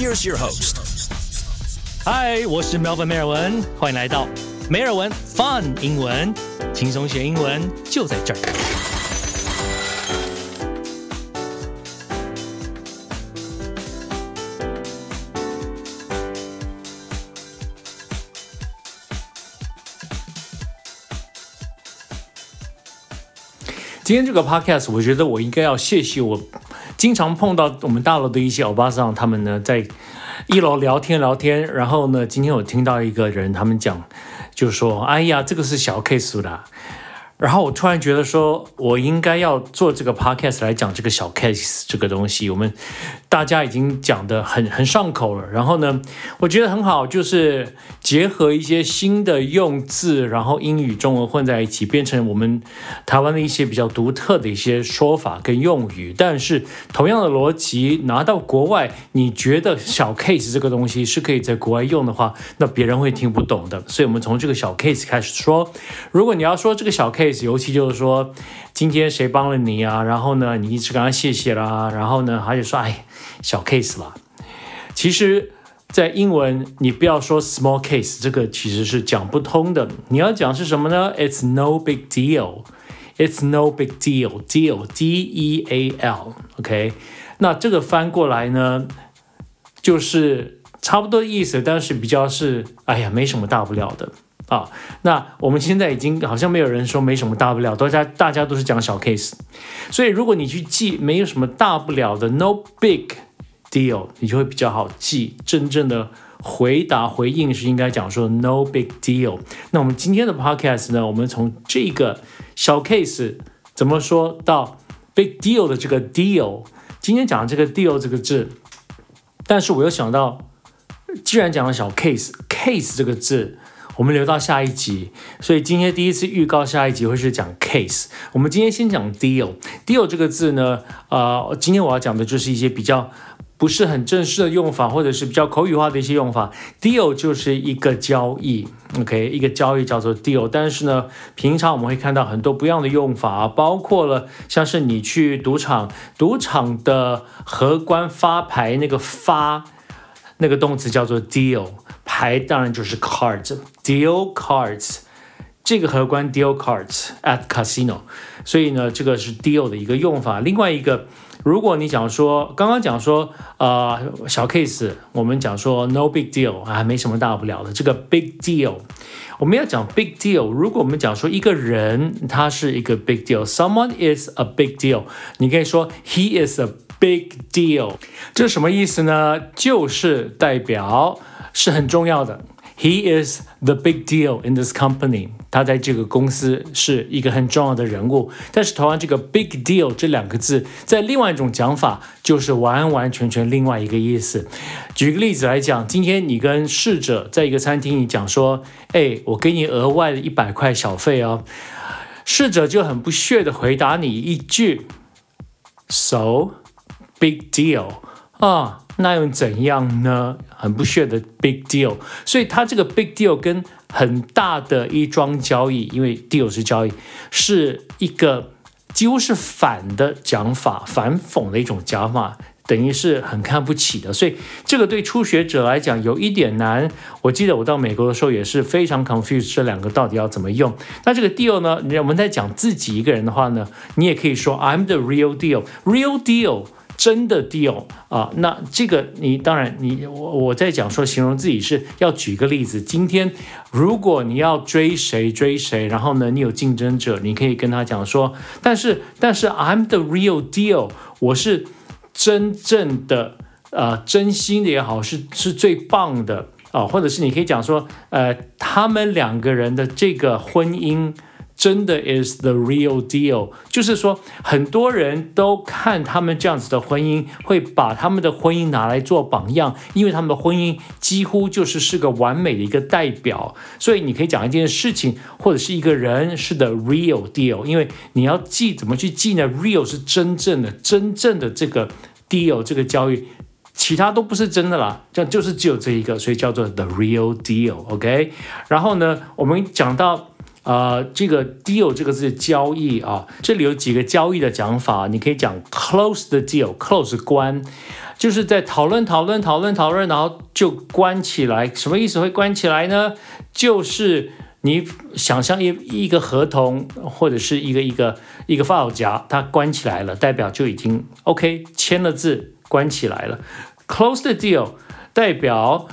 Here's your host. 嗨，我是 Melvin 梅尔文，欢迎来到梅尔文 Fun 英文，轻松学英文就在这儿。今天这个 podcast，我觉得我应该要谢谢我经常碰到我们大楼的一些欧巴桑，他们呢在一楼聊天聊天，然后呢，今天我听到一个人他们讲，就说：“哎呀，这个是小 case 的。”然后我突然觉得说，我应该要做这个 podcast 来讲这个小 case 这个东西。我们大家已经讲的很很上口了。然后呢，我觉得很好，就是结合一些新的用字，然后英语、中文混在一起，变成我们台湾的一些比较独特的一些说法跟用语。但是同样的逻辑拿到国外，你觉得小 case 这个东西是可以在国外用的话，那别人会听不懂的。所以我们从这个小 case 开始说。如果你要说这个小 case，尤其就是说，今天谁帮了你啊？然后呢，你一直跟他谢谢啦。然后呢，他就说：“哎，小 case 啦。”其实，在英文你不要说 small case，这个其实是讲不通的。你要讲是什么呢？It's no big deal. It's no big deal. Deal, D-E-A-L. OK，那这个翻过来呢，就是差不多意思，但是比较是哎呀，没什么大不了的。啊，那我们现在已经好像没有人说没什么大不了，大家大家都是讲小 case，所以如果你去记没有什么大不了的 no big deal，你就会比较好记。真正的回答回应是应该讲说 no big deal。那我们今天的 podcast 呢，我们从这个小 case 怎么说到 big deal 的这个 deal，今天讲的这个 deal 这个字，但是我又想到，既然讲了小 case case 这个字。我们留到下一集，所以今天第一次预告下一集会是讲 case。我们今天先讲 deal。deal 这个字呢，呃，今天我要讲的就是一些比较不是很正式的用法，或者是比较口语化的一些用法。deal 就是一个交易，OK，一个交易叫做 deal。但是呢，平常我们会看到很多不一样的用法，包括了像是你去赌场，赌场的荷官发牌那个发那个动词叫做 deal。牌当然就是 cards，deal cards，这个荷官 deal cards at casino，所以呢，这个是 deal 的一个用法。另外一个，如果你讲说，刚刚讲说，呃，小 case，我们讲说 no big deal 啊，没什么大不了的。这个 big deal，我们要讲 big deal。如果我们讲说一个人他是一个 big deal，someone is a big deal，你可以说 he is a big deal，这什么意思呢？就是代表。是很重要的。He is the big deal in this company。他在这个公司是一个很重要的人物。但是，同样这个 big deal 这两个字，在另外一种讲法，就是完完全全另外一个意思。举个例子来讲，今天你跟侍者在一个餐厅，你讲说：“哎，我给你额外的一百块小费哦。”侍者就很不屑的回答你一句：“So big deal 啊。”那又怎样呢？很不屑的 big deal，所以它这个 big deal 跟很大的一桩交易，因为 deal 是交易，是一个几乎是反的讲法，反讽的一种讲法，等于是很看不起的。所以这个对初学者来讲有一点难。我记得我到美国的时候也是非常 confused，这两个到底要怎么用？那这个 deal 呢？你我们在讲自己一个人的话呢，你也可以说 I'm the real deal，real deal。真的 deal 啊，那这个你当然你我我在讲说形容自己是要举个例子。今天如果你要追谁追谁，然后呢你有竞争者，你可以跟他讲说，但是但是 I'm the real deal，我是真正的呃真心的也好，是是最棒的啊，或者是你可以讲说，呃他们两个人的这个婚姻。真的 is the real deal，就是说很多人都看他们这样子的婚姻，会把他们的婚姻拿来做榜样，因为他们的婚姻几乎就是是个完美的一个代表。所以你可以讲一件事情，或者是一个人是 the real deal，因为你要记怎么去记呢？real 是真正的，真正的这个 deal 这个交易，其他都不是真的啦，这样就是只有这一个，所以叫做 the real deal。OK，然后呢，我们讲到。呃，这个 deal 这个字交易啊，这里有几个交易的讲法，你可以讲 close the deal，close 关，就是在讨论讨论讨论讨论，然后就关起来。什么意思会关起来呢？就是你想象一一个合同或者是一个一个一个 file 夹，它关起来了，代表就已经 OK 签了字，关起来了。close the deal 代表。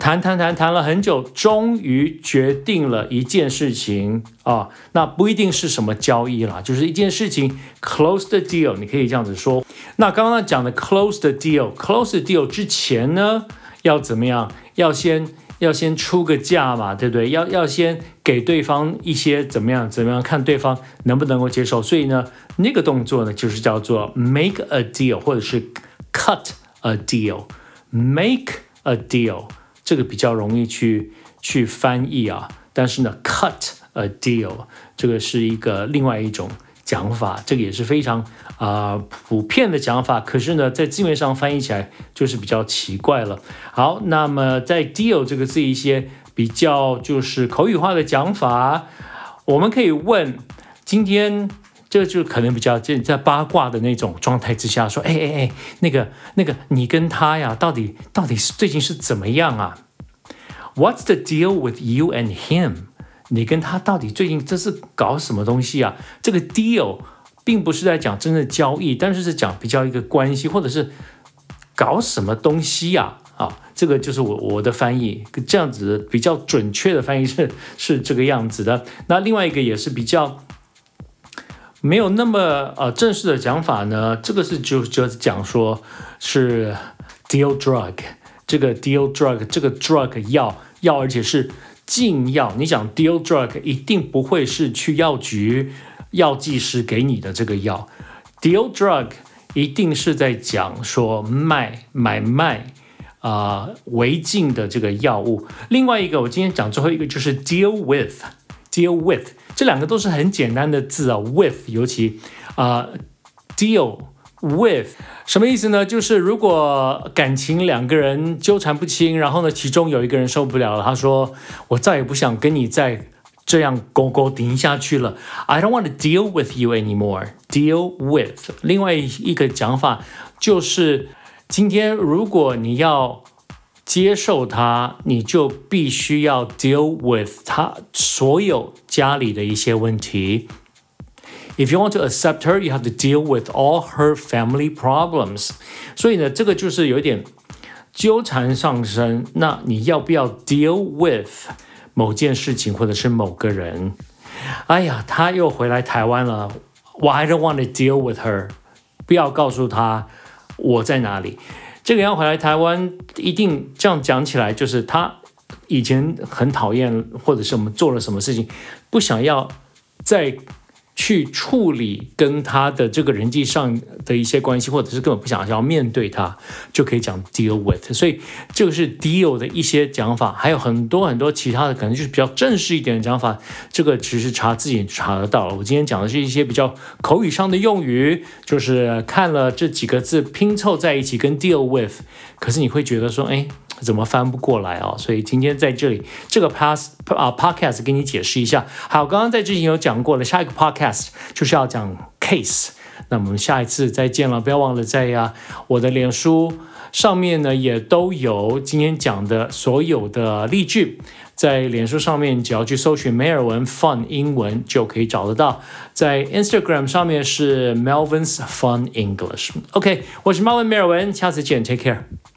谈谈谈谈了很久，终于决定了一件事情啊，那不一定是什么交易啦，就是一件事情，close the deal，你可以这样子说。那刚刚讲的 close the deal，close the deal 之前呢，要怎么样？要先要先出个价嘛，对不对？要要先给对方一些怎么样怎么样，看对方能不能够接受。所以呢，那个动作呢，就是叫做 make a deal，或者是 cut a deal，make a deal。这个比较容易去去翻译啊，但是呢，cut a deal 这个是一个另外一种讲法，这个也是非常啊普遍的讲法。可是呢，在字面上翻译起来就是比较奇怪了。好，那么在 deal 这个字一些比较就是口语化的讲法，我们可以问：今天这个就可能比较在在八卦的那种状态之下说，哎哎哎，那个那个你跟他呀，到底到底是最近是怎么样啊？What's the deal with you and him？你跟他到底最近这是搞什么东西啊？这个 deal 并不是在讲真的交易，但是是讲比较一个关系，或者是搞什么东西呀？啊，这个就是我我的翻译，这样子比较准确的翻译是是这个样子的。那另外一个也是比较没有那么呃正式的讲法呢，这个是就就讲说是 deal drug，这个 deal drug，这个 drug 药。药，而且是禁药。你想 deal drug，一定不会是去药局药剂师给你的这个药。deal drug 一定是在讲说卖买卖啊违禁的这个药物。另外一个，我今天讲最后一个就是 deal with Deal with 这两个都是很简单的字啊。with 尤其啊 deal。With 什么意思呢？就是如果感情两个人纠缠不清，然后呢，其中有一个人受不了了，他说：“我再也不想跟你再这样勾勾顶下去了。”I don't want to deal with you anymore. Deal with 另外一个讲法就是，今天如果你要接受他，你就必须要 deal with 他所有家里的一些问题。If you want to accept her, you have to deal with all her family problems。所以呢，这个就是有点纠缠上升。那你要不要 deal with 某件事情或者是某个人？哎呀，他又回来台湾了。我 I don't want to deal with her。不要告诉他我在哪里。 这个要回来台湾，一定这样讲起来，就是他以前很讨厌，或者是我们做了什么事情，不想要再。去处理跟他的这个人际上的一些关系，或者是根本不想要面对他，就可以讲 deal with。所以这个是 deal 的一些讲法，还有很多很多其他的，可能就是比较正式一点的讲法。这个其实查自己查得到了。我今天讲的是一些比较口语上的用语，就是看了这几个字拼凑在一起跟 deal with，可是你会觉得说，哎。怎么翻不过来啊？所以今天在这里这个 pass 啊 podcast 给你解释一下。好，刚刚在之前有讲过了，下一个 podcast 就是要讲 case。那我们下一次再见了，不要忘了在呀我的脸书上面呢也都有今天讲的所有的例句，在脸书上面只要去搜寻梅尔文 fun 英文就可以找得到。在 Instagram 上面是 Melvin's Fun English。OK，我是 Melvin 梅尔文，下次见，Take care。